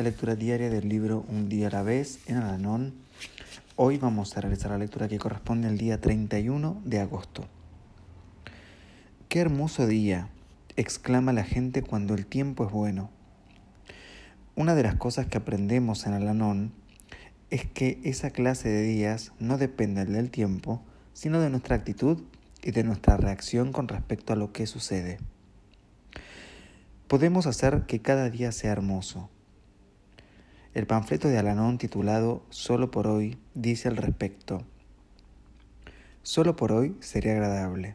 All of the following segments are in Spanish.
la lectura diaria del libro Un día a la vez en Alanón Hoy vamos a realizar la lectura que corresponde al día 31 de agosto. Qué hermoso día, exclama la gente cuando el tiempo es bueno. Una de las cosas que aprendemos en Alanón es que esa clase de días no dependen del tiempo, sino de nuestra actitud y de nuestra reacción con respecto a lo que sucede. Podemos hacer que cada día sea hermoso, el panfleto de Alanón titulado Solo por hoy dice al respecto, Solo por hoy seré agradable.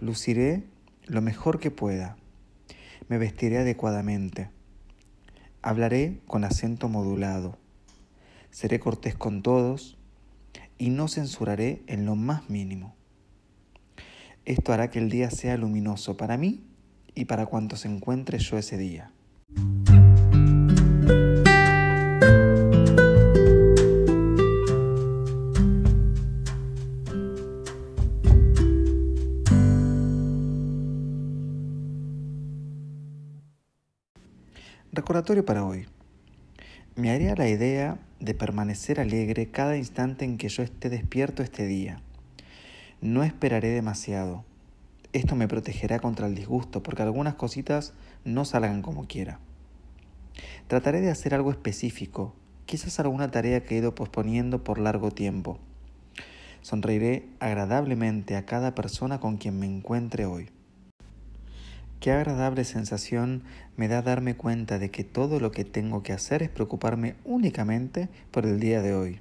Luciré lo mejor que pueda. Me vestiré adecuadamente. Hablaré con acento modulado. Seré cortés con todos y no censuraré en lo más mínimo. Esto hará que el día sea luminoso para mí y para cuantos encuentre yo ese día. Recordatorio para hoy. Me haría la idea de permanecer alegre cada instante en que yo esté despierto este día. No esperaré demasiado. Esto me protegerá contra el disgusto porque algunas cositas no salgan como quiera. Trataré de hacer algo específico, quizás alguna tarea que he ido posponiendo por largo tiempo. Sonreiré agradablemente a cada persona con quien me encuentre hoy. Qué agradable sensación me da darme cuenta de que todo lo que tengo que hacer es preocuparme únicamente por el día de hoy.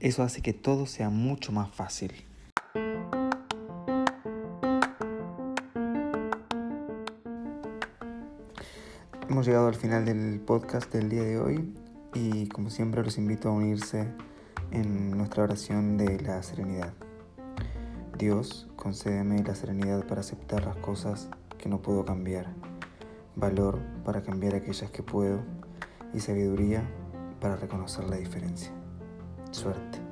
Eso hace que todo sea mucho más fácil. Hemos llegado al final del podcast del día de hoy y como siempre los invito a unirse en nuestra oración de la serenidad. Dios, concédeme la serenidad para aceptar las cosas que no puedo cambiar, valor para cambiar aquellas que puedo y sabiduría para reconocer la diferencia. Suerte.